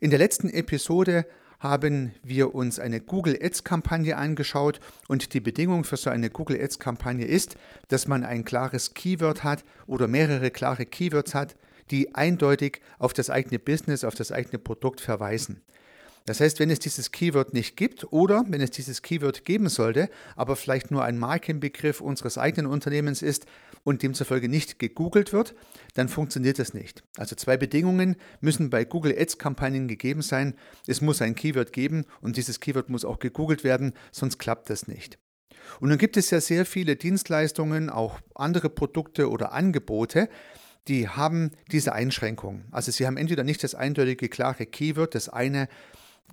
In der letzten Episode haben wir uns eine Google Ads-Kampagne angeschaut und die Bedingung für so eine Google Ads-Kampagne ist, dass man ein klares Keyword hat oder mehrere klare Keywords hat, die eindeutig auf das eigene Business, auf das eigene Produkt verweisen. Das heißt, wenn es dieses Keyword nicht gibt oder wenn es dieses Keyword geben sollte, aber vielleicht nur ein Markenbegriff unseres eigenen Unternehmens ist und demzufolge nicht gegoogelt wird, dann funktioniert das nicht. Also zwei Bedingungen müssen bei Google Ads-Kampagnen gegeben sein. Es muss ein Keyword geben und dieses Keyword muss auch gegoogelt werden, sonst klappt das nicht. Und nun gibt es ja sehr viele Dienstleistungen, auch andere Produkte oder Angebote, die haben diese Einschränkung. Also sie haben entweder nicht das eindeutige, klare Keyword, das eine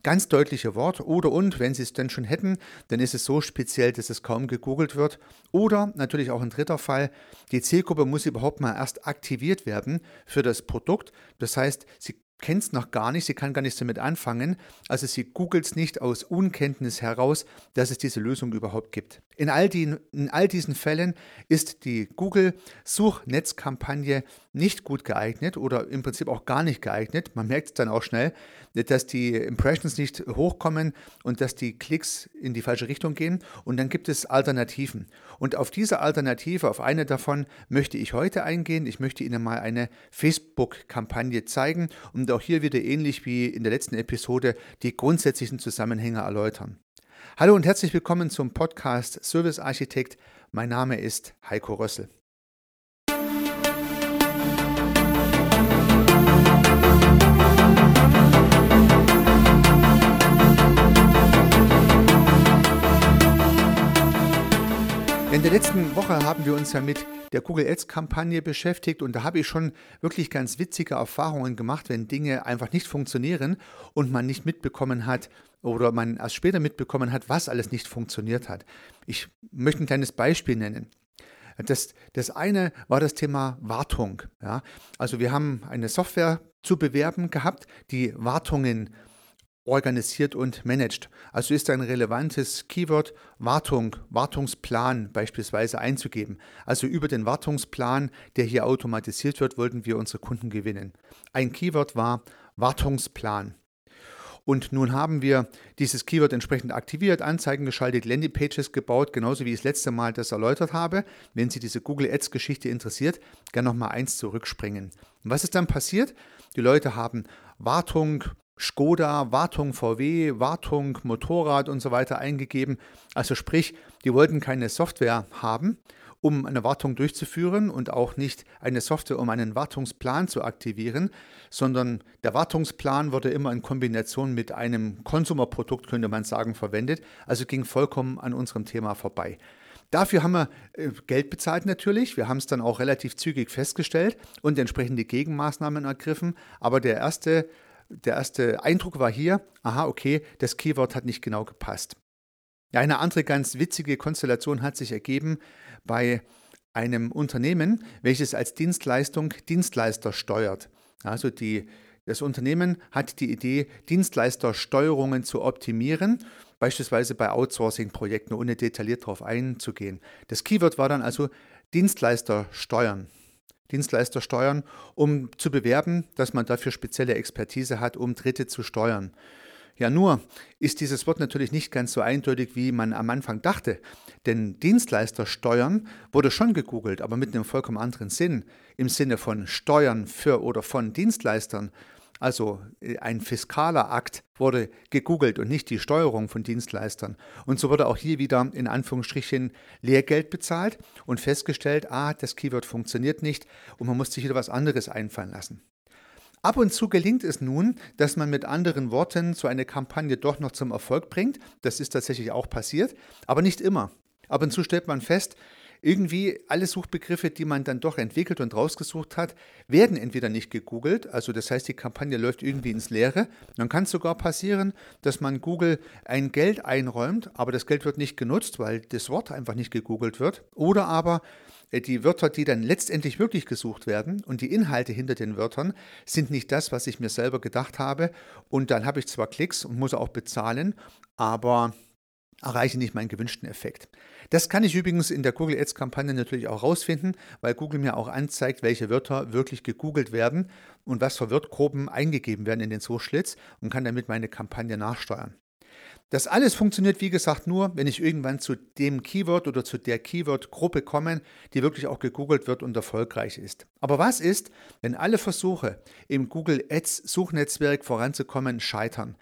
ganz deutliche Wort oder und, wenn Sie es denn schon hätten, dann ist es so speziell, dass es kaum gegoogelt wird. Oder natürlich auch ein dritter Fall, die Zielgruppe muss überhaupt mal erst aktiviert werden für das Produkt. Das heißt, sie kennt es noch gar nicht, sie kann gar nichts damit anfangen. Also sie googelt es nicht aus Unkenntnis heraus, dass es diese Lösung überhaupt gibt. In all, die, in all diesen Fällen ist die Google-Suchnetzkampagne nicht gut geeignet oder im Prinzip auch gar nicht geeignet. Man merkt es dann auch schnell, dass die Impressions nicht hochkommen und dass die Klicks in die falsche Richtung gehen. Und dann gibt es Alternativen. Und auf diese Alternative, auf eine davon möchte ich heute eingehen. Ich möchte Ihnen mal eine Facebook-Kampagne zeigen und auch hier wieder ähnlich wie in der letzten Episode die grundsätzlichen Zusammenhänge erläutern. Hallo und herzlich willkommen zum Podcast Service Architekt. Mein Name ist Heiko Rössel. In der letzten Woche haben wir uns ja mit der Google Ads Kampagne beschäftigt und da habe ich schon wirklich ganz witzige Erfahrungen gemacht, wenn Dinge einfach nicht funktionieren und man nicht mitbekommen hat oder man erst später mitbekommen hat, was alles nicht funktioniert hat. Ich möchte ein kleines Beispiel nennen. Das, das eine war das Thema Wartung. Ja? Also wir haben eine Software zu bewerben gehabt, die Wartungen organisiert und managt. Also ist ein relevantes Keyword Wartung, Wartungsplan beispielsweise einzugeben. Also über den Wartungsplan, der hier automatisiert wird, wollten wir unsere Kunden gewinnen. Ein Keyword war Wartungsplan. Und nun haben wir dieses Keyword entsprechend aktiviert, Anzeigen geschaltet, Landingpages gebaut, genauso wie ich das letzte Mal das erläutert habe. Wenn Sie diese Google Ads Geschichte interessiert, gerne nochmal eins zurückspringen. Und was ist dann passiert? Die Leute haben Wartung, Skoda, Wartung VW, Wartung Motorrad und so weiter eingegeben. Also sprich, die wollten keine Software haben, um eine Wartung durchzuführen und auch nicht eine Software, um einen Wartungsplan zu aktivieren, sondern der Wartungsplan wurde immer in Kombination mit einem Konsumerprodukt, könnte man sagen, verwendet. Also ging vollkommen an unserem Thema vorbei. Dafür haben wir äh, Geld bezahlt natürlich. Wir haben es dann auch relativ zügig festgestellt und entsprechende Gegenmaßnahmen ergriffen. Aber der erste der erste Eindruck war hier, aha, okay, das Keyword hat nicht genau gepasst. Ja, eine andere ganz witzige Konstellation hat sich ergeben bei einem Unternehmen, welches als Dienstleistung Dienstleister steuert. Also die, das Unternehmen hat die Idee, Dienstleistersteuerungen zu optimieren, beispielsweise bei Outsourcing-Projekten, ohne detailliert darauf einzugehen. Das Keyword war dann also Dienstleister steuern. Dienstleister steuern, um zu bewerben, dass man dafür spezielle Expertise hat, um Dritte zu steuern. Ja, nur ist dieses Wort natürlich nicht ganz so eindeutig, wie man am Anfang dachte. Denn Dienstleister steuern wurde schon gegoogelt, aber mit einem vollkommen anderen Sinn. Im Sinne von Steuern für oder von Dienstleistern also äh, ein fiskaler Akt wurde gegoogelt und nicht die Steuerung von Dienstleistern. Und so wurde auch hier wieder in Anführungsstrichen Lehrgeld bezahlt und festgestellt, ah, das Keyword funktioniert nicht und man muss sich wieder was anderes einfallen lassen. Ab und zu gelingt es nun, dass man mit anderen Worten so eine Kampagne doch noch zum Erfolg bringt. Das ist tatsächlich auch passiert, aber nicht immer. Ab und zu stellt man fest, irgendwie alle Suchbegriffe, die man dann doch entwickelt und rausgesucht hat, werden entweder nicht gegoogelt, also das heißt, die Kampagne läuft irgendwie ins Leere. Dann kann es sogar passieren, dass man Google ein Geld einräumt, aber das Geld wird nicht genutzt, weil das Wort einfach nicht gegoogelt wird. Oder aber äh, die Wörter, die dann letztendlich wirklich gesucht werden und die Inhalte hinter den Wörtern sind nicht das, was ich mir selber gedacht habe. Und dann habe ich zwar Klicks und muss auch bezahlen, aber erreiche nicht meinen gewünschten Effekt. Das kann ich übrigens in der Google Ads Kampagne natürlich auch rausfinden, weil Google mir auch anzeigt, welche Wörter wirklich gegoogelt werden und was für Wörtergruppen eingegeben werden in den Suchschlitz und kann damit meine Kampagne nachsteuern. Das alles funktioniert, wie gesagt, nur, wenn ich irgendwann zu dem Keyword oder zu der Keyword-Gruppe komme, die wirklich auch gegoogelt wird und erfolgreich ist. Aber was ist, wenn alle Versuche im Google Ads Suchnetzwerk voranzukommen scheitern?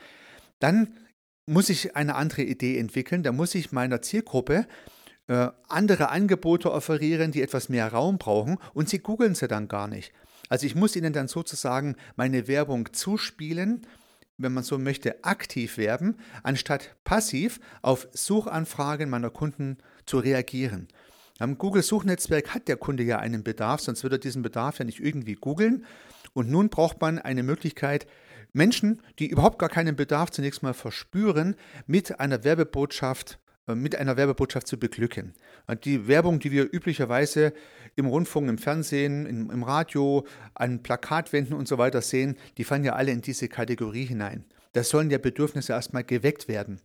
Dann muss ich eine andere Idee entwickeln. Da muss ich meiner Zielgruppe äh, andere Angebote offerieren, die etwas mehr Raum brauchen und sie googeln sie dann gar nicht. Also ich muss ihnen dann sozusagen meine Werbung zuspielen, wenn man so möchte, aktiv werben, anstatt passiv auf Suchanfragen meiner Kunden zu reagieren. Am Google-Suchnetzwerk hat der Kunde ja einen Bedarf, sonst würde er diesen Bedarf ja nicht irgendwie googeln. Und nun braucht man eine Möglichkeit, Menschen, die überhaupt gar keinen Bedarf zunächst mal verspüren, mit einer Werbebotschaft äh, mit einer Werbebotschaft zu beglücken. Die Werbung, die wir üblicherweise im Rundfunk, im Fernsehen, im, Radio, an Plakatwänden und so weiter sehen, die fallen ja alle in diese Kategorie hinein. Da sollen ja Bedürfnisse erstmal geweckt werden.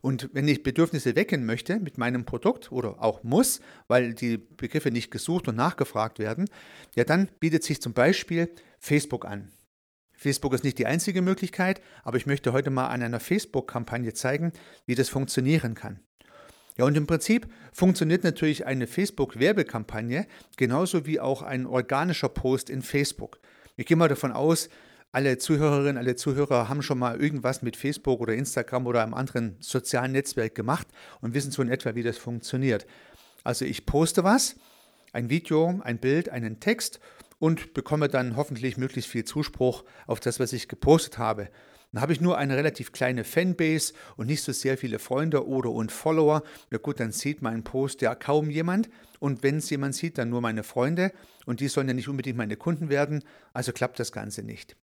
Und wenn ich Bedürfnisse wecken möchte mit meinem Produkt oder auch muss, weil die Begriffe nicht gesucht und nachgefragt werden, ja dann bietet sich zum Beispiel Facebook an. Facebook ist nicht die einzige Möglichkeit, aber ich möchte heute mal an einer Facebook-Kampagne zeigen, wie das funktionieren kann. Ja, und im Prinzip funktioniert natürlich eine Facebook-Werbekampagne genauso wie auch ein organischer Post in Facebook. Ich gehe mal davon aus, alle Zuhörerinnen, alle Zuhörer haben schon mal irgendwas mit Facebook oder Instagram oder einem anderen sozialen Netzwerk gemacht und wissen so in etwa, wie das funktioniert. Also ich poste was, ein Video, ein Bild, einen Text und bekomme dann hoffentlich möglichst viel Zuspruch auf das, was ich gepostet habe. Dann habe ich nur eine relativ kleine Fanbase und nicht so sehr viele Freunde oder und Follower. Na gut, dann sieht meinen Post ja kaum jemand. Und wenn es jemand sieht, dann nur meine Freunde. Und die sollen ja nicht unbedingt meine Kunden werden. Also klappt das Ganze nicht.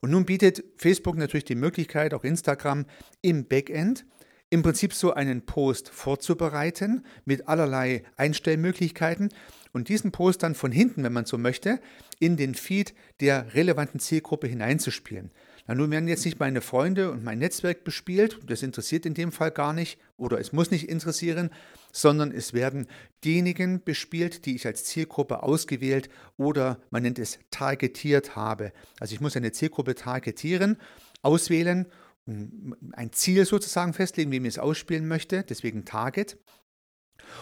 Und nun bietet Facebook natürlich die Möglichkeit, auch Instagram im Backend, im Prinzip so einen Post vorzubereiten mit allerlei Einstellmöglichkeiten und diesen Post dann von hinten, wenn man so möchte, in den Feed der relevanten Zielgruppe hineinzuspielen. Na, nun werden jetzt nicht meine Freunde und mein Netzwerk bespielt, das interessiert in dem Fall gar nicht oder es muss nicht interessieren, sondern es werden diejenigen bespielt, die ich als Zielgruppe ausgewählt oder man nennt es targetiert habe. Also ich muss eine Zielgruppe targetieren, auswählen ein Ziel sozusagen festlegen, wie man es ausspielen möchte, deswegen Target.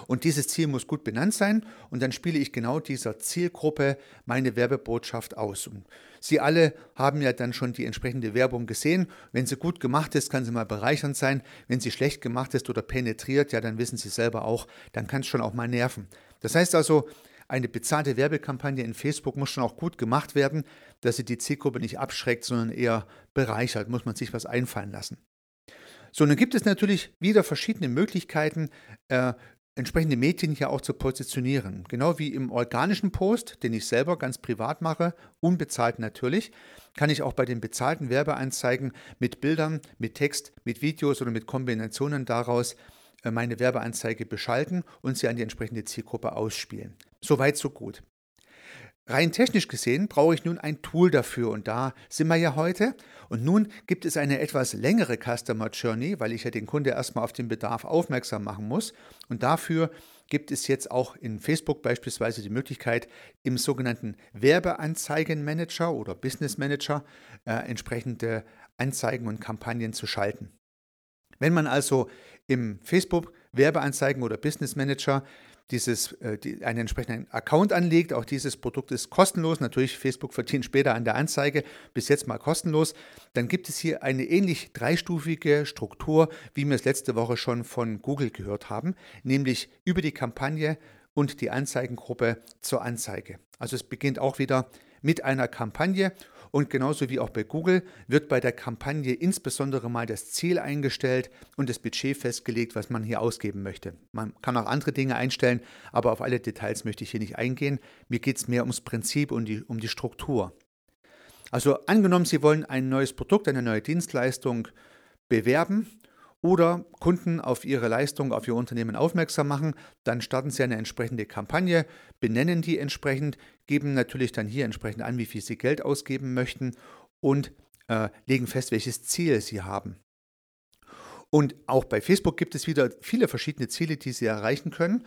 Und dieses Ziel muss gut benannt sein und dann spiele ich genau dieser Zielgruppe meine Werbebotschaft aus. Und Sie alle haben ja dann schon die entsprechende Werbung gesehen. Wenn sie gut gemacht ist, kann sie mal bereichernd sein. Wenn sie schlecht gemacht ist oder penetriert, ja, dann wissen Sie selber auch, dann kann es schon auch mal nerven. Das heißt also, eine bezahlte Werbekampagne in Facebook muss schon auch gut gemacht werden, dass sie die Zielgruppe nicht abschreckt, sondern eher bereichert, muss man sich was einfallen lassen. So, nun gibt es natürlich wieder verschiedene Möglichkeiten, äh, entsprechende Medien hier auch zu positionieren. Genau wie im organischen Post, den ich selber ganz privat mache, unbezahlt natürlich, kann ich auch bei den bezahlten Werbeanzeigen mit Bildern, mit Text, mit Videos oder mit Kombinationen daraus äh, meine Werbeanzeige beschalten und sie an die entsprechende Zielgruppe ausspielen. Soweit, so gut. Rein technisch gesehen brauche ich nun ein Tool dafür und da sind wir ja heute. Und nun gibt es eine etwas längere Customer Journey, weil ich ja den Kunde erstmal auf den Bedarf aufmerksam machen muss. Und dafür gibt es jetzt auch in Facebook beispielsweise die Möglichkeit, im sogenannten Werbeanzeigenmanager oder Business Manager äh, entsprechende Anzeigen und Kampagnen zu schalten. Wenn man also im Facebook Werbeanzeigen oder Business Manager dieses, äh, einen entsprechenden Account anlegt. Auch dieses Produkt ist kostenlos. Natürlich, Facebook verdient später an der Anzeige, bis jetzt mal kostenlos. Dann gibt es hier eine ähnlich dreistufige Struktur, wie wir es letzte Woche schon von Google gehört haben, nämlich über die Kampagne und die Anzeigengruppe zur Anzeige. Also es beginnt auch wieder mit einer Kampagne und genauso wie auch bei Google wird bei der Kampagne insbesondere mal das Ziel eingestellt und das Budget festgelegt, was man hier ausgeben möchte. Man kann auch andere Dinge einstellen, aber auf alle Details möchte ich hier nicht eingehen. Mir geht es mehr ums Prinzip und die, um die Struktur. Also angenommen, Sie wollen ein neues Produkt, eine neue Dienstleistung bewerben oder Kunden auf ihre Leistung, auf ihr Unternehmen aufmerksam machen, dann starten sie eine entsprechende Kampagne, benennen die entsprechend, geben natürlich dann hier entsprechend an, wie viel sie Geld ausgeben möchten und äh, legen fest, welches Ziel sie haben. Und auch bei Facebook gibt es wieder viele verschiedene Ziele, die Sie erreichen können.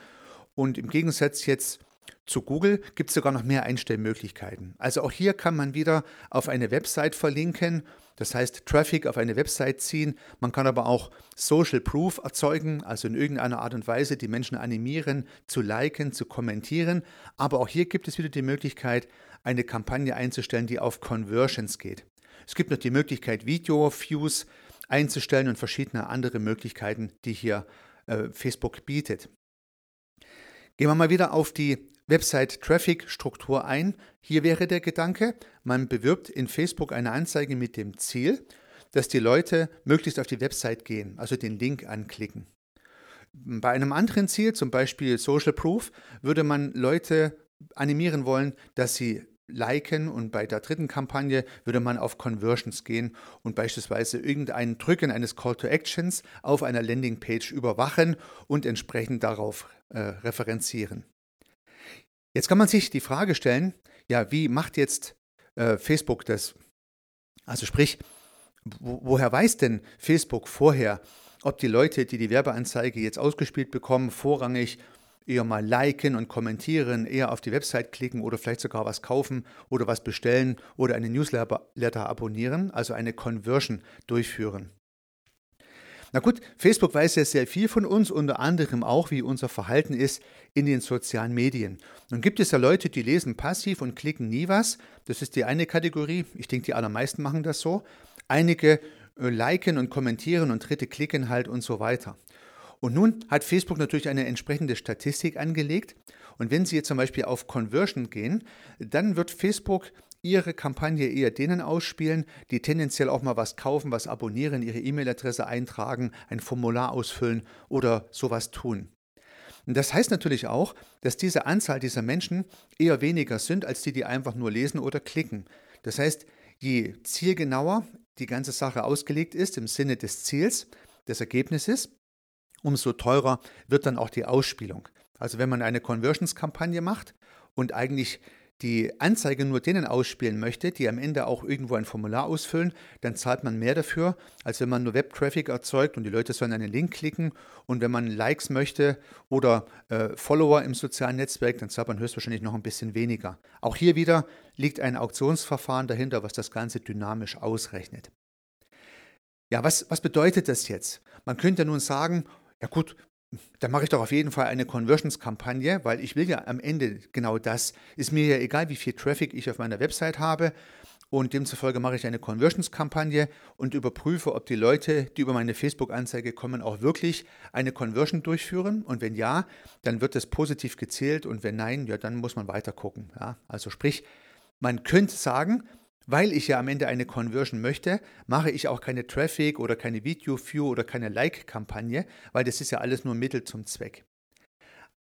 Und im Gegensatz jetzt zu Google gibt es sogar noch mehr Einstellmöglichkeiten. Also auch hier kann man wieder auf eine Website verlinken, das heißt Traffic auf eine Website ziehen. Man kann aber auch Social Proof erzeugen, also in irgendeiner Art und Weise die Menschen animieren, zu liken, zu kommentieren. Aber auch hier gibt es wieder die Möglichkeit, eine Kampagne einzustellen, die auf Conversions geht. Es gibt noch die Möglichkeit, Video-Views einzustellen und verschiedene andere Möglichkeiten, die hier äh, Facebook bietet. Gehen wir mal wieder auf die Website-Traffic-Struktur ein. Hier wäre der Gedanke, man bewirbt in Facebook eine Anzeige mit dem Ziel, dass die Leute möglichst auf die Website gehen, also den Link anklicken. Bei einem anderen Ziel, zum Beispiel Social Proof, würde man Leute animieren wollen, dass sie liken und bei der dritten Kampagne würde man auf Conversions gehen und beispielsweise irgendein Drücken eines Call to Actions auf einer Landingpage überwachen und entsprechend darauf äh, referenzieren. Jetzt kann man sich die Frage stellen, ja, wie macht jetzt äh, Facebook das? Also sprich, wo, woher weiß denn Facebook vorher, ob die Leute, die die Werbeanzeige jetzt ausgespielt bekommen, vorrangig eher mal liken und kommentieren, eher auf die Website klicken oder vielleicht sogar was kaufen oder was bestellen oder eine Newsletter abonnieren, also eine Conversion durchführen. Na gut, Facebook weiß ja sehr viel von uns, unter anderem auch, wie unser Verhalten ist in den sozialen Medien. Nun gibt es ja Leute, die lesen passiv und klicken nie was. Das ist die eine Kategorie. Ich denke, die allermeisten machen das so. Einige äh, liken und kommentieren und dritte klicken halt und so weiter. Und nun hat Facebook natürlich eine entsprechende Statistik angelegt. Und wenn Sie jetzt zum Beispiel auf Conversion gehen, dann wird Facebook ihre Kampagne eher denen ausspielen, die tendenziell auch mal was kaufen, was abonnieren, ihre E-Mail-Adresse eintragen, ein Formular ausfüllen oder sowas tun. Und das heißt natürlich auch, dass diese Anzahl dieser Menschen eher weniger sind als die, die einfach nur lesen oder klicken. Das heißt, je zielgenauer die ganze Sache ausgelegt ist im Sinne des Ziels, des Ergebnisses, umso teurer wird dann auch die Ausspielung. Also wenn man eine Conversions-Kampagne macht und eigentlich die Anzeige nur denen ausspielen möchte, die am Ende auch irgendwo ein Formular ausfüllen, dann zahlt man mehr dafür, als wenn man nur Web-Traffic erzeugt und die Leute sollen einen Link klicken. Und wenn man Likes möchte oder äh, Follower im sozialen Netzwerk, dann zahlt man höchstwahrscheinlich noch ein bisschen weniger. Auch hier wieder liegt ein Auktionsverfahren dahinter, was das Ganze dynamisch ausrechnet. Ja, was, was bedeutet das jetzt? Man könnte nun sagen, ja gut, dann mache ich doch auf jeden Fall eine Conversions-Kampagne, weil ich will ja am Ende genau das. Ist mir ja egal, wie viel Traffic ich auf meiner Website habe. Und demzufolge mache ich eine Conversions-Kampagne und überprüfe, ob die Leute, die über meine Facebook-Anzeige kommen, auch wirklich eine Conversion durchführen. Und wenn ja, dann wird das positiv gezählt. Und wenn nein, ja, dann muss man weiter gucken. Ja? Also sprich, man könnte sagen, weil ich ja am Ende eine Conversion möchte, mache ich auch keine Traffic oder keine Video-View oder keine Like-Kampagne, weil das ist ja alles nur Mittel zum Zweck.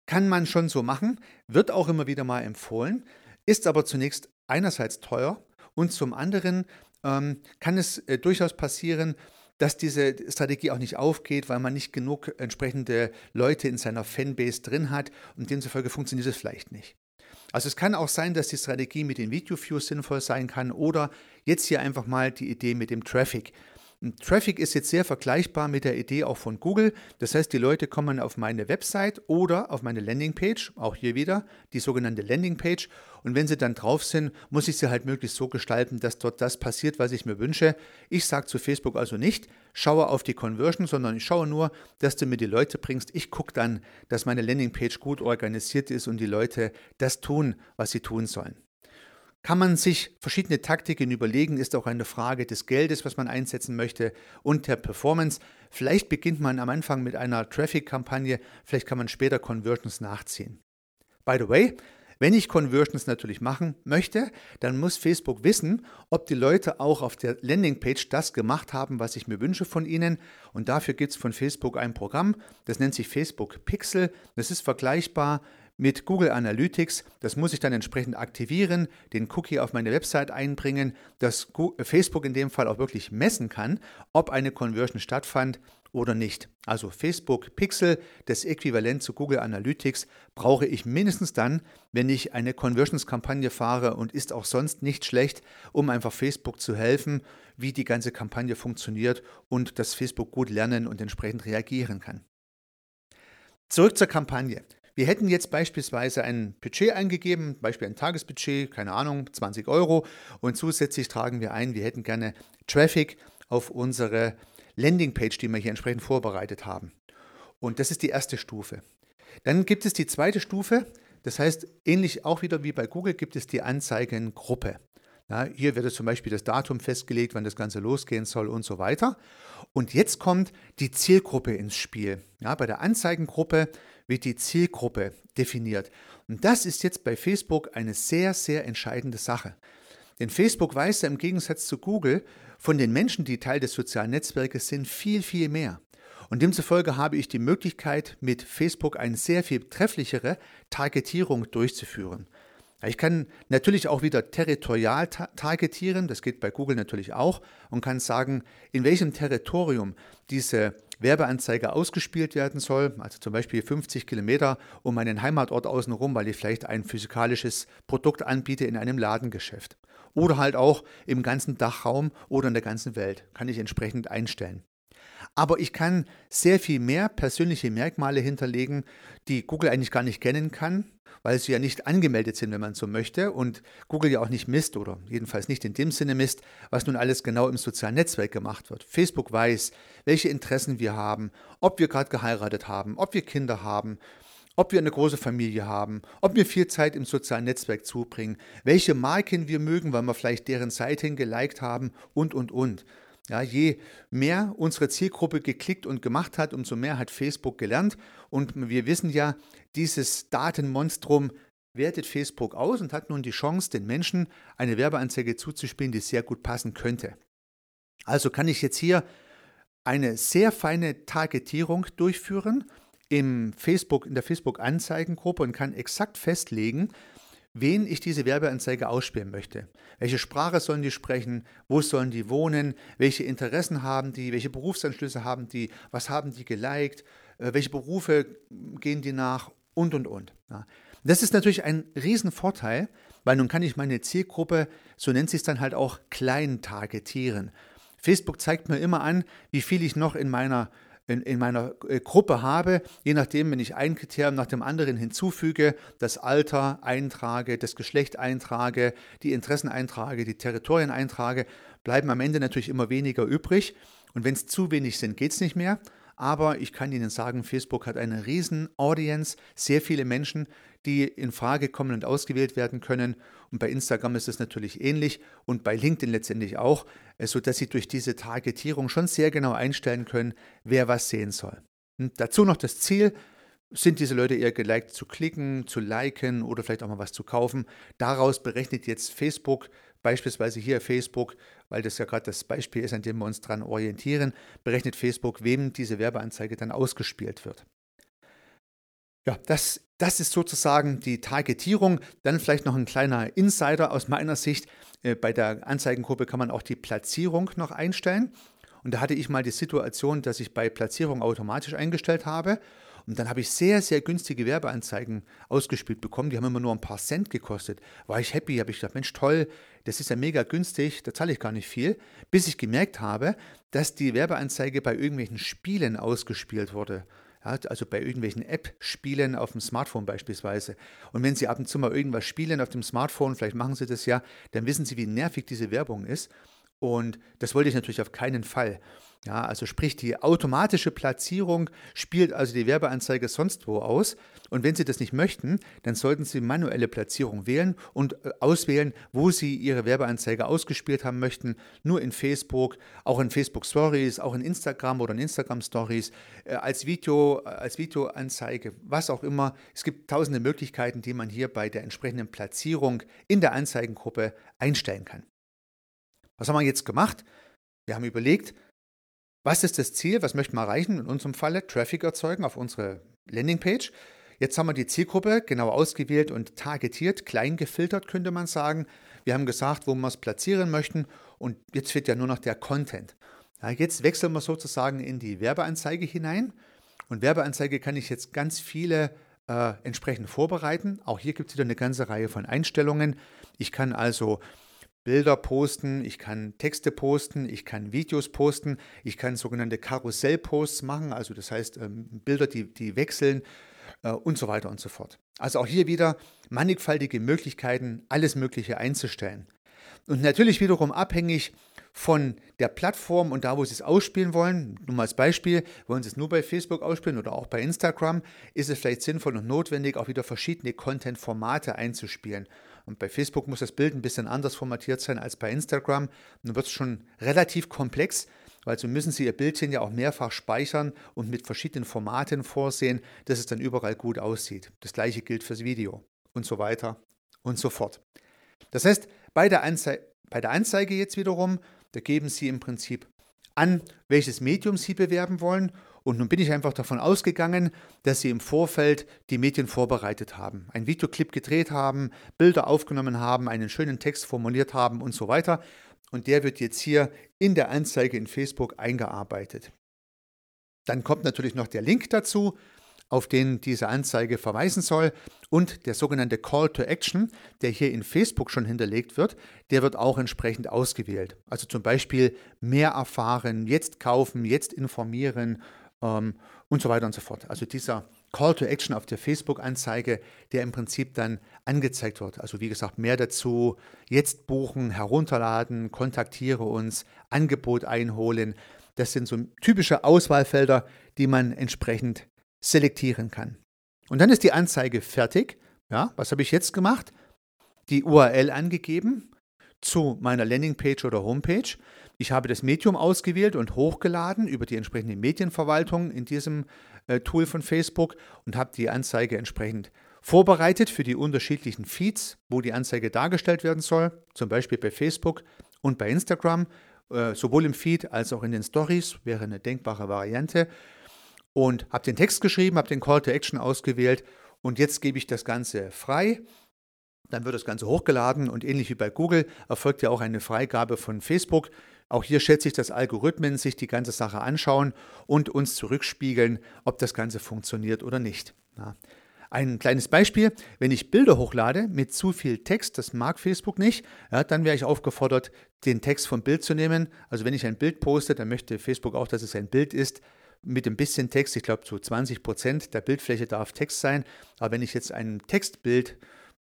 Kann man schon so machen, wird auch immer wieder mal empfohlen, ist aber zunächst einerseits teuer und zum anderen ähm, kann es äh, durchaus passieren, dass diese Strategie auch nicht aufgeht, weil man nicht genug entsprechende Leute in seiner Fanbase drin hat und demzufolge funktioniert es vielleicht nicht. Also es kann auch sein, dass die Strategie mit den Video-Views sinnvoll sein kann oder jetzt hier einfach mal die Idee mit dem Traffic. Traffic ist jetzt sehr vergleichbar mit der Idee auch von Google. Das heißt, die Leute kommen auf meine Website oder auf meine Landingpage, auch hier wieder die sogenannte Landingpage. Und wenn sie dann drauf sind, muss ich sie halt möglichst so gestalten, dass dort das passiert, was ich mir wünsche. Ich sage zu Facebook also nicht, schaue auf die Conversion, sondern ich schaue nur, dass du mir die Leute bringst. Ich gucke dann, dass meine Landingpage gut organisiert ist und die Leute das tun, was sie tun sollen. Kann man sich verschiedene Taktiken überlegen, ist auch eine Frage des Geldes, was man einsetzen möchte und der Performance. Vielleicht beginnt man am Anfang mit einer Traffic-Kampagne, vielleicht kann man später Conversions nachziehen. By the way, wenn ich Conversions natürlich machen möchte, dann muss Facebook wissen, ob die Leute auch auf der Landingpage das gemacht haben, was ich mir wünsche von ihnen. Und dafür gibt es von Facebook ein Programm, das nennt sich Facebook Pixel. Das ist vergleichbar mit Google Analytics. Das muss ich dann entsprechend aktivieren, den Cookie auf meine Website einbringen, dass Facebook in dem Fall auch wirklich messen kann, ob eine Conversion stattfand oder nicht. Also Facebook Pixel, das Äquivalent zu Google Analytics, brauche ich mindestens dann, wenn ich eine Conversions-Kampagne fahre und ist auch sonst nicht schlecht, um einfach Facebook zu helfen, wie die ganze Kampagne funktioniert und dass Facebook gut lernen und entsprechend reagieren kann. Zurück zur Kampagne. Wir hätten jetzt beispielsweise ein Budget eingegeben, Beispiel ein Tagesbudget, keine Ahnung, 20 Euro und zusätzlich tragen wir ein, wir hätten gerne Traffic auf unsere Landingpage, die wir hier entsprechend vorbereitet haben. Und das ist die erste Stufe. Dann gibt es die zweite Stufe, das heißt, ähnlich auch wieder wie bei Google gibt es die Anzeigengruppe. Ja, hier wird zum Beispiel das Datum festgelegt, wann das Ganze losgehen soll und so weiter. Und jetzt kommt die Zielgruppe ins Spiel. Ja, bei der Anzeigengruppe wird die Zielgruppe definiert. Und das ist jetzt bei Facebook eine sehr, sehr entscheidende Sache. Denn Facebook weiß ja im Gegensatz zu Google von den Menschen, die Teil des sozialen Netzwerkes sind, viel, viel mehr. Und demzufolge habe ich die Möglichkeit, mit Facebook eine sehr viel trefflichere Targetierung durchzuführen. Ich kann natürlich auch wieder territorial targetieren, das geht bei Google natürlich auch, und kann sagen, in welchem Territorium diese Werbeanzeige ausgespielt werden soll, also zum Beispiel 50 Kilometer um meinen Heimatort außenrum, weil ich vielleicht ein physikalisches Produkt anbiete in einem Ladengeschäft oder halt auch im ganzen Dachraum oder in der ganzen Welt. Kann ich entsprechend einstellen. Aber ich kann sehr viel mehr persönliche Merkmale hinterlegen, die Google eigentlich gar nicht kennen kann, weil sie ja nicht angemeldet sind, wenn man so möchte, und Google ja auch nicht misst oder jedenfalls nicht in dem Sinne misst, was nun alles genau im sozialen Netzwerk gemacht wird. Facebook weiß, welche Interessen wir haben, ob wir gerade geheiratet haben, ob wir Kinder haben, ob wir eine große Familie haben, ob wir viel Zeit im sozialen Netzwerk zubringen, welche Marken wir mögen, weil wir vielleicht deren Seiten geliked haben und, und, und. Ja, je mehr unsere Zielgruppe geklickt und gemacht hat, umso mehr hat Facebook gelernt. Und wir wissen ja, dieses Datenmonstrum wertet Facebook aus und hat nun die Chance, den Menschen eine Werbeanzeige zuzuspielen, die sehr gut passen könnte. Also kann ich jetzt hier eine sehr feine Targetierung durchführen im Facebook, in der Facebook-Anzeigengruppe und kann exakt festlegen, wen ich diese Werbeanzeige ausspielen möchte. Welche Sprache sollen die sprechen? Wo sollen die wohnen? Welche Interessen haben die? Welche Berufsanschlüsse haben die? Was haben die geliked? Äh, welche Berufe gehen die nach? Und, und, und. Ja. Das ist natürlich ein Riesenvorteil, weil nun kann ich meine Zielgruppe, so nennt sich es dann halt auch, klein targetieren. Facebook zeigt mir immer an, wie viel ich noch in meiner in, in meiner äh, Gruppe habe, je nachdem, wenn ich ein Kriterium nach dem anderen hinzufüge, das Alter eintrage, das Geschlecht eintrage, die Interessen eintrage, die Territorien eintrage, bleiben am Ende natürlich immer weniger übrig. Und wenn es zu wenig sind, geht es nicht mehr. Aber ich kann Ihnen sagen, Facebook hat eine riesen Audience, sehr viele Menschen, die in Frage kommen und ausgewählt werden können. Und bei Instagram ist es natürlich ähnlich und bei LinkedIn letztendlich auch, äh, sodass Sie durch diese Targetierung schon sehr genau einstellen können, wer was sehen soll. Und dazu noch das Ziel, sind diese Leute eher geliked zu klicken, zu liken oder vielleicht auch mal was zu kaufen. Daraus berechnet jetzt Facebook, beispielsweise hier Facebook, weil das ja gerade das Beispiel ist, an dem wir uns dran orientieren, berechnet Facebook, wem diese Werbeanzeige dann ausgespielt wird. Ja, das, das ist sozusagen die Targetierung. Dann vielleicht noch ein kleiner Insider aus meiner Sicht. Äh, bei der Anzeigengruppe kann man auch die Platzierung noch einstellen. Und da hatte ich mal die Situation, dass ich bei Platzierung automatisch eingestellt habe. Und dann habe ich sehr, sehr günstige Werbeanzeigen ausgespielt bekommen. Die haben immer nur ein paar Cent gekostet. War ich happy, habe ich gedacht, Mensch, toll, das ist ja mega günstig, da zahle ich gar nicht viel. Bis ich gemerkt habe, dass die Werbeanzeige bei irgendwelchen Spielen ausgespielt wurde. Ja, also bei irgendwelchen App-Spielen auf dem Smartphone beispielsweise. Und wenn Sie ab und zu mal irgendwas spielen auf dem Smartphone, vielleicht machen Sie das ja, dann wissen Sie, wie nervig diese Werbung ist. Und das wollte ich natürlich auf keinen Fall. Ja, also sprich, die automatische Platzierung spielt also die Werbeanzeige sonst wo aus. Und wenn Sie das nicht möchten, dann sollten Sie manuelle Platzierung wählen und äh, auswählen, wo Sie Ihre Werbeanzeige ausgespielt haben möchten. Nur in Facebook, auch in Facebook Stories, auch in Instagram oder in Instagram Stories, äh, als Video, äh, als Videoanzeige, was auch immer. Es gibt tausende Möglichkeiten, die man hier bei der entsprechenden Platzierung in der Anzeigengruppe einstellen kann. Was haben wir jetzt gemacht? Wir haben überlegt, was ist das Ziel? Was möchten wir erreichen? In unserem Falle Traffic erzeugen auf unsere Landingpage. Jetzt haben wir die Zielgruppe genau ausgewählt und targetiert, klein gefiltert, könnte man sagen. Wir haben gesagt, wo wir es platzieren möchten und jetzt fehlt ja nur noch der Content. Ja, jetzt wechseln wir sozusagen in die Werbeanzeige hinein. Und Werbeanzeige kann ich jetzt ganz viele äh, entsprechend vorbereiten. Auch hier gibt es wieder eine ganze Reihe von Einstellungen. Ich kann also Bilder posten, ich kann Texte posten, ich kann Videos posten, ich kann sogenannte Karussellposts machen, also das heißt ähm, Bilder, die, die wechseln äh, und so weiter und so fort. Also auch hier wieder mannigfaltige Möglichkeiten, alles Mögliche einzustellen. Und natürlich wiederum abhängig von der Plattform und da, wo Sie es ausspielen wollen. Nur mal als Beispiel, wollen Sie es nur bei Facebook ausspielen oder auch bei Instagram, ist es vielleicht sinnvoll und notwendig, auch wieder verschiedene Content-Formate einzuspielen. Und bei Facebook muss das Bild ein bisschen anders formatiert sein als bei Instagram. Und dann wird es schon relativ komplex, weil so müssen Sie Ihr Bildchen ja auch mehrfach speichern und mit verschiedenen Formaten vorsehen, dass es dann überall gut aussieht. Das gleiche gilt fürs Video und so weiter und so fort. Das heißt, bei der, Anzei bei der Anzeige jetzt wiederum, da geben Sie im Prinzip an, welches Medium Sie bewerben wollen und nun bin ich einfach davon ausgegangen, dass Sie im Vorfeld die Medien vorbereitet haben, einen Videoclip gedreht haben, Bilder aufgenommen haben, einen schönen Text formuliert haben und so weiter. Und der wird jetzt hier in der Anzeige in Facebook eingearbeitet. Dann kommt natürlich noch der Link dazu, auf den diese Anzeige verweisen soll. Und der sogenannte Call to Action, der hier in Facebook schon hinterlegt wird, der wird auch entsprechend ausgewählt. Also zum Beispiel mehr erfahren, jetzt kaufen, jetzt informieren ähm, und so weiter und so fort. Also dieser Call to Action auf der Facebook-Anzeige, der im Prinzip dann angezeigt wird. Also wie gesagt, mehr dazu, jetzt buchen, herunterladen, kontaktiere uns, Angebot einholen. Das sind so typische Auswahlfelder, die man entsprechend selektieren kann. Und dann ist die Anzeige fertig. Ja, was habe ich jetzt gemacht? Die URL angegeben zu meiner Landingpage oder Homepage. Ich habe das Medium ausgewählt und hochgeladen über die entsprechende Medienverwaltung in diesem äh, Tool von Facebook und habe die Anzeige entsprechend vorbereitet für die unterschiedlichen Feeds, wo die Anzeige dargestellt werden soll, zum Beispiel bei Facebook und bei Instagram, äh, sowohl im Feed als auch in den Stories, wäre eine denkbare Variante. Und habe den Text geschrieben, habe den Call to Action ausgewählt und jetzt gebe ich das Ganze frei dann wird das Ganze hochgeladen und ähnlich wie bei Google erfolgt ja auch eine Freigabe von Facebook. Auch hier schätze ich, dass Algorithmen sich die ganze Sache anschauen und uns zurückspiegeln, ob das Ganze funktioniert oder nicht. Ja. Ein kleines Beispiel, wenn ich Bilder hochlade mit zu viel Text, das mag Facebook nicht, ja, dann wäre ich aufgefordert, den Text vom Bild zu nehmen. Also wenn ich ein Bild poste, dann möchte Facebook auch, dass es ein Bild ist mit ein bisschen Text. Ich glaube, zu 20 Prozent der Bildfläche darf Text sein. Aber wenn ich jetzt ein Textbild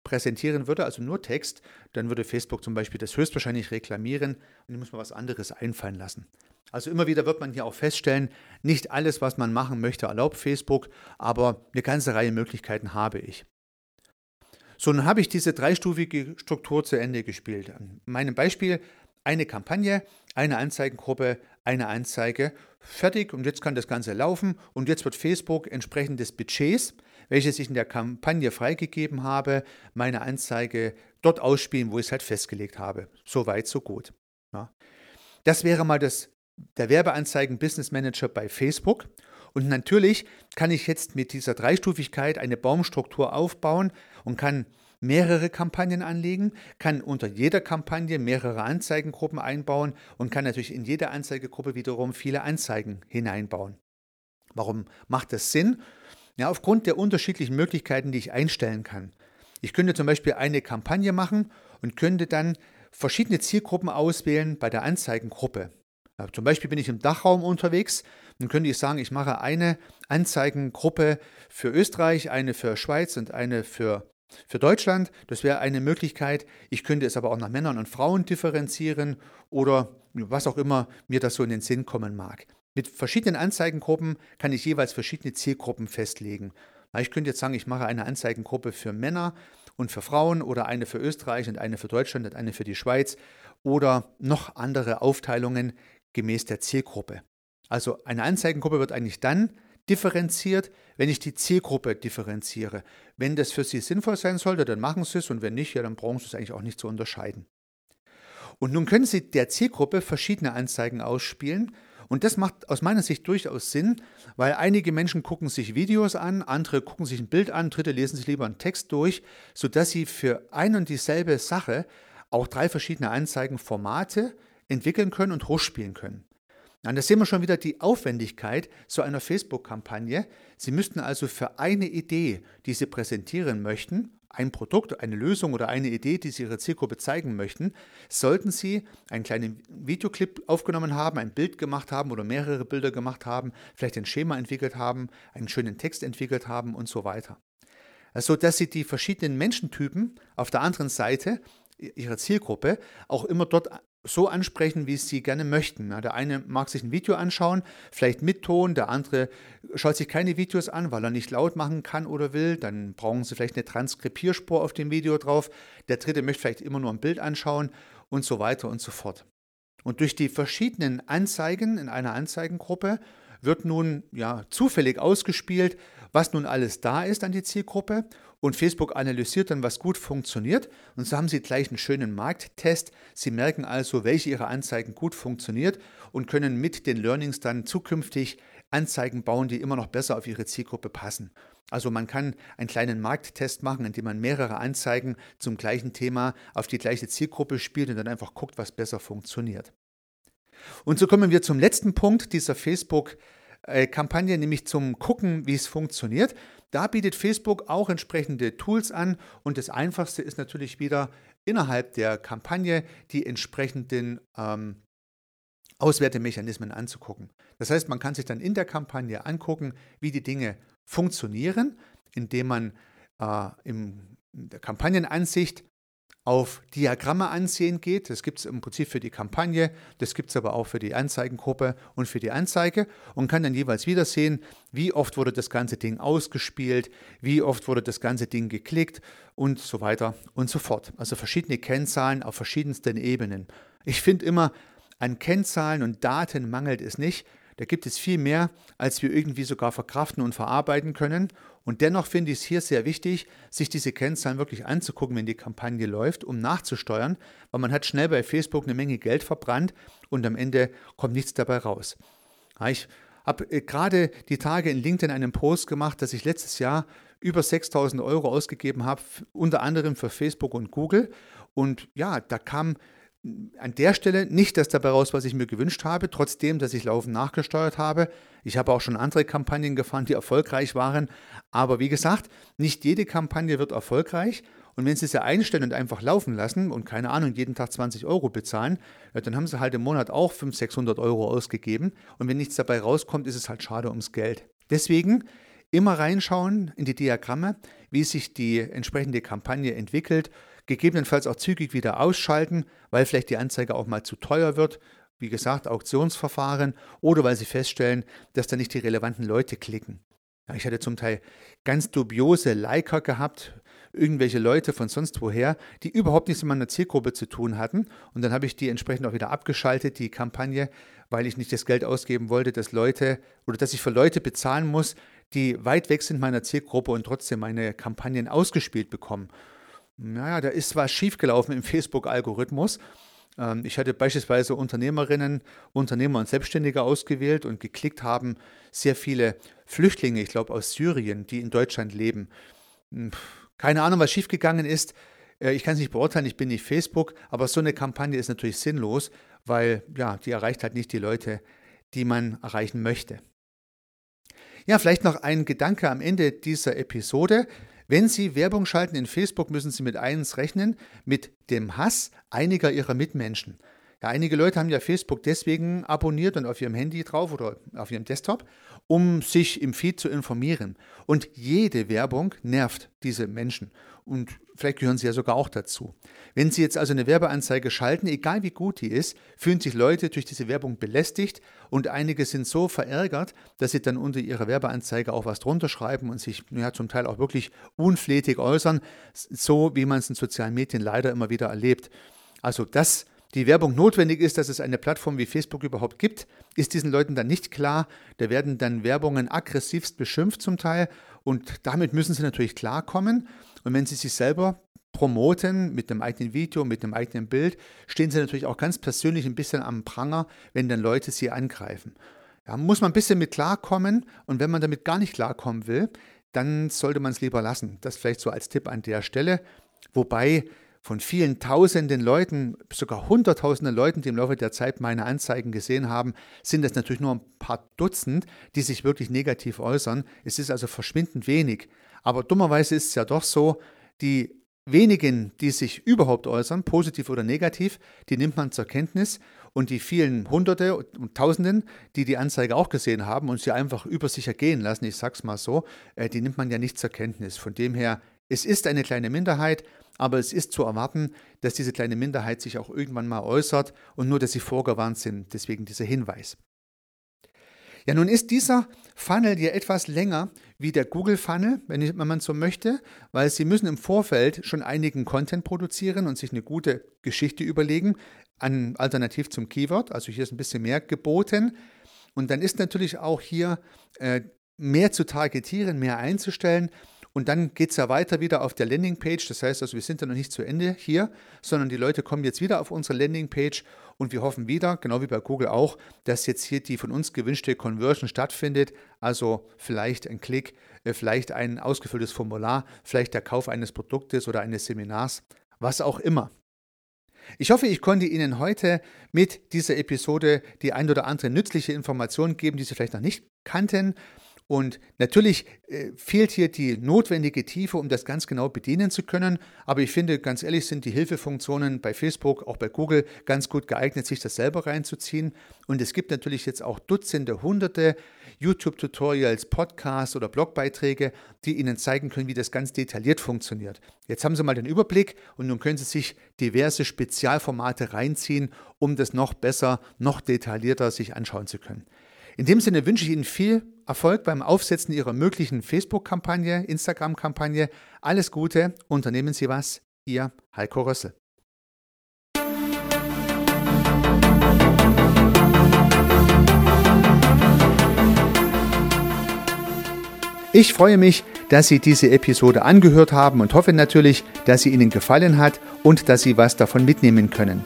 präsentieren würde, also nur Text, dann würde Facebook zum Beispiel das höchstwahrscheinlich reklamieren und muss mal was anderes einfallen lassen. Also immer wieder wird man hier auch feststellen, nicht alles, was man machen möchte, erlaubt Facebook, aber eine ganze Reihe Möglichkeiten habe ich. So, nun habe ich diese dreistufige Struktur zu Ende gespielt. In meinem Beispiel eine Kampagne, eine Anzeigengruppe, eine Anzeige, fertig und jetzt kann das Ganze laufen und jetzt wird Facebook entsprechend des Budgets welches ich in der Kampagne freigegeben habe, meine Anzeige dort ausspielen, wo ich es halt festgelegt habe. So weit, so gut. Ja. Das wäre mal das, der Werbeanzeigen Business Manager bei Facebook. Und natürlich kann ich jetzt mit dieser Dreistufigkeit eine Baumstruktur aufbauen und kann mehrere Kampagnen anlegen, kann unter jeder Kampagne mehrere Anzeigengruppen einbauen und kann natürlich in jede Anzeigegruppe wiederum viele Anzeigen hineinbauen. Warum macht das Sinn? Ja, aufgrund der unterschiedlichen Möglichkeiten, die ich einstellen kann. Ich könnte zum Beispiel eine Kampagne machen und könnte dann verschiedene Zielgruppen auswählen bei der Anzeigengruppe. Ja, zum Beispiel bin ich im Dachraum unterwegs, dann könnte ich sagen, ich mache eine Anzeigengruppe für Österreich, eine für Schweiz und eine für, für Deutschland. Das wäre eine Möglichkeit. Ich könnte es aber auch nach Männern und Frauen differenzieren oder was auch immer mir das so in den Sinn kommen mag. Mit verschiedenen Anzeigengruppen kann ich jeweils verschiedene Zielgruppen festlegen. Ich könnte jetzt sagen, ich mache eine Anzeigengruppe für Männer und für Frauen oder eine für Österreich und eine für Deutschland und eine für die Schweiz oder noch andere Aufteilungen gemäß der Zielgruppe. Also eine Anzeigengruppe wird eigentlich dann differenziert, wenn ich die Zielgruppe differenziere. Wenn das für Sie sinnvoll sein sollte, dann machen Sie es und wenn nicht, ja, dann brauchen Sie es eigentlich auch nicht zu unterscheiden. Und nun können Sie der Zielgruppe verschiedene Anzeigen ausspielen und das macht aus meiner Sicht durchaus Sinn, weil einige Menschen gucken sich Videos an, andere gucken sich ein Bild an, dritte lesen sich lieber einen Text durch, sodass sie für ein und dieselbe Sache auch drei verschiedene Anzeigenformate entwickeln können und hochspielen können. Und da sehen wir schon wieder die Aufwendigkeit so einer Facebook-Kampagne. Sie müssten also für eine Idee, die Sie präsentieren möchten, ein Produkt, eine Lösung oder eine Idee, die Sie Ihrer Zielgruppe zeigen möchten, sollten Sie einen kleinen Videoclip aufgenommen haben, ein Bild gemacht haben oder mehrere Bilder gemacht haben, vielleicht ein Schema entwickelt haben, einen schönen Text entwickelt haben und so weiter. Also, dass Sie die verschiedenen Menschentypen auf der anderen Seite Ihrer Zielgruppe auch immer dort so ansprechen, wie sie gerne möchten. Der eine mag sich ein Video anschauen, vielleicht mit Ton, der andere schaut sich keine Videos an, weil er nicht laut machen kann oder will. Dann brauchen sie vielleicht eine Transkribierspur auf dem Video drauf. Der dritte möchte vielleicht immer nur ein Bild anschauen und so weiter und so fort. Und durch die verschiedenen Anzeigen in einer Anzeigengruppe wird nun ja zufällig ausgespielt, was nun alles da ist an die Zielgruppe und Facebook analysiert dann, was gut funktioniert und so haben Sie gleich einen schönen Markttest. Sie merken also, welche Ihrer Anzeigen gut funktioniert und können mit den Learnings dann zukünftig Anzeigen bauen, die immer noch besser auf Ihre Zielgruppe passen. Also man kann einen kleinen Markttest machen, indem man mehrere Anzeigen zum gleichen Thema auf die gleiche Zielgruppe spielt und dann einfach guckt, was besser funktioniert. Und so kommen wir zum letzten Punkt dieser Facebook- äh, nämlich zum Gucken, wie es funktioniert. Da bietet Facebook auch entsprechende Tools an und das Einfachste ist natürlich wieder innerhalb der Kampagne die entsprechenden ähm, Auswertemechanismen anzugucken. Das heißt, man kann sich dann in der Kampagne angucken, wie die Dinge funktionieren, indem man äh, in der Kampagnenansicht auf Diagramme ansehen geht. Das gibt es im Prinzip für die Kampagne, das gibt es aber auch für die Anzeigengruppe und für die Anzeige und kann dann jeweils wieder sehen, wie oft wurde das ganze Ding ausgespielt, wie oft wurde das ganze Ding geklickt und so weiter und so fort. Also verschiedene Kennzahlen auf verschiedensten Ebenen. Ich finde immer, an Kennzahlen und Daten mangelt es nicht. Da gibt es viel mehr, als wir irgendwie sogar verkraften und verarbeiten können. Und dennoch finde ich es hier sehr wichtig, sich diese Kennzahlen wirklich anzugucken, wenn die Kampagne läuft, um nachzusteuern, weil man hat schnell bei Facebook eine Menge Geld verbrannt und am Ende kommt nichts dabei raus. Ich habe äh, gerade die Tage in LinkedIn einen Post gemacht, dass ich letztes Jahr über 6000 Euro ausgegeben habe, unter anderem für Facebook und Google. Und ja, da kam an der Stelle nicht das dabei raus, was ich mir gewünscht habe, trotzdem, dass ich laufend nachgesteuert habe. Ich habe auch schon andere Kampagnen gefahren, die erfolgreich waren. Aber wie gesagt, nicht jede Kampagne wird erfolgreich. Und wenn Sie sie einstellen und einfach laufen lassen und keine Ahnung, jeden Tag 20 Euro bezahlen, ja, dann haben Sie halt im Monat auch 500, 600 Euro ausgegeben. Und wenn nichts dabei rauskommt, ist es halt schade ums Geld. Deswegen immer reinschauen in die Diagramme, wie sich die entsprechende Kampagne entwickelt gegebenenfalls auch zügig wieder ausschalten, weil vielleicht die Anzeige auch mal zu teuer wird. Wie gesagt, Auktionsverfahren oder weil sie feststellen, dass da nicht die relevanten Leute klicken. Ja, ich hatte zum Teil ganz dubiose Liker gehabt, irgendwelche Leute von sonst woher, die überhaupt nichts mit meiner Zielgruppe zu tun hatten. Und dann habe ich die entsprechend auch wieder abgeschaltet, die Kampagne, weil ich nicht das Geld ausgeben wollte, dass Leute oder dass ich für Leute bezahlen muss, die weit weg sind meiner Zielgruppe und trotzdem meine Kampagnen ausgespielt bekommen naja, da ist was schiefgelaufen im Facebook-Algorithmus. Ähm, ich hatte beispielsweise Unternehmerinnen, Unternehmer und Selbstständige ausgewählt und geklickt haben sehr viele Flüchtlinge, ich glaube aus Syrien, die in Deutschland leben. Hm, keine Ahnung, was schiefgegangen ist. Äh, ich kann es nicht beurteilen, ich bin nicht Facebook, aber so eine Kampagne ist natürlich sinnlos, weil ja, die erreicht halt nicht die Leute, die man erreichen möchte. Ja, vielleicht noch ein Gedanke am Ende dieser Episode. Wenn Sie Werbung schalten in Facebook, müssen Sie mit eins rechnen, mit dem Hass einiger Ihrer Mitmenschen. Ja, einige Leute haben ja Facebook deswegen abonniert und auf ihrem Handy drauf oder auf ihrem Desktop, um sich im Feed zu informieren. Und jede Werbung nervt diese Menschen. Und vielleicht gehören sie ja sogar auch dazu. Wenn Sie jetzt also eine Werbeanzeige schalten, egal wie gut die ist, fühlen sich Leute durch diese Werbung belästigt und einige sind so verärgert, dass sie dann unter ihrer Werbeanzeige auch was drunter schreiben und sich ja, zum Teil auch wirklich unflätig äußern, so wie man es in sozialen Medien leider immer wieder erlebt. Also dass die Werbung notwendig ist, dass es eine Plattform wie Facebook überhaupt gibt, ist diesen Leuten dann nicht klar. Da werden dann Werbungen aggressivst beschimpft zum Teil und damit müssen sie natürlich klarkommen. Und wenn sie sich selber promoten mit dem eigenen Video, mit dem eigenen Bild, stehen sie natürlich auch ganz persönlich ein bisschen am Pranger, wenn dann Leute sie angreifen. Da muss man ein bisschen mit klarkommen und wenn man damit gar nicht klarkommen will, dann sollte man es lieber lassen. Das vielleicht so als Tipp an der Stelle. Wobei von vielen tausenden Leuten, sogar hunderttausenden Leuten, die im Laufe der Zeit meine Anzeigen gesehen haben, sind es natürlich nur ein paar Dutzend, die sich wirklich negativ äußern. Es ist also verschwindend wenig. Aber dummerweise ist es ja doch so, die wenigen, die sich überhaupt äußern, positiv oder negativ, die nimmt man zur Kenntnis und die vielen Hunderte und Tausenden, die die Anzeige auch gesehen haben und sie einfach über sich ergehen lassen, ich sag's mal so, äh, die nimmt man ja nicht zur Kenntnis. Von dem her, es ist eine kleine Minderheit, aber es ist zu erwarten, dass diese kleine Minderheit sich auch irgendwann mal äußert und nur, dass sie vorgewarnt sind. Deswegen dieser Hinweis. Ja, nun ist dieser Funnel ja etwas länger wie der Google Funnel, wenn, man so möchte, weil Sie müssen im Vorfeld schon einigen Content produzieren und sich eine gute Geschichte überlegen, an, alternativ zum Keyword. Also hier ist ein bisschen mehr geboten. Und dann ist natürlich auch hier äh, mehr zu targetieren, mehr einzustellen. Und dann geht es ja weiter wieder auf der Landingpage. Das heißt also, wir sind ja noch nicht zu Ende hier, sondern die Leute kommen jetzt wieder auf unsere Landingpage und wir hoffen wieder, genau wie bei Google auch, dass jetzt hier die von uns gewünschte Conversion stattfindet. Also vielleicht ein Klick, äh, vielleicht ein ausgefülltes Formular, vielleicht der Kauf eines Produktes oder eines Seminars, was auch immer. Ich hoffe, ich konnte Ihnen heute mit dieser Episode die ein oder andere nützliche Information geben, die Sie vielleicht noch nicht kannten. Und natürlich äh, fehlt hier die notwendige Tiefe, um das ganz genau bedienen zu können. Aber ich finde, ganz ehrlich, sind die Hilfefunktionen bei Facebook, auch bei Google ganz gut geeignet, sich das selber reinzuziehen. Und es gibt natürlich jetzt auch Dutzende, Hunderte YouTube-Tutorials, Podcasts oder Blogbeiträge, die Ihnen zeigen können, wie das ganz detailliert funktioniert. Jetzt haben Sie mal den Überblick und nun können Sie sich diverse Spezialformate reinziehen, um das noch besser, noch detaillierter sich anschauen zu können. In dem Sinne wünsche ich Ihnen viel Erfolg beim Aufsetzen Ihrer möglichen Facebook-Kampagne, Instagram-Kampagne. Alles Gute, unternehmen Sie was. Ihr Heiko Rössel. Ich freue mich, dass Sie diese Episode angehört haben und hoffe natürlich, dass sie Ihnen gefallen hat und dass Sie was davon mitnehmen können.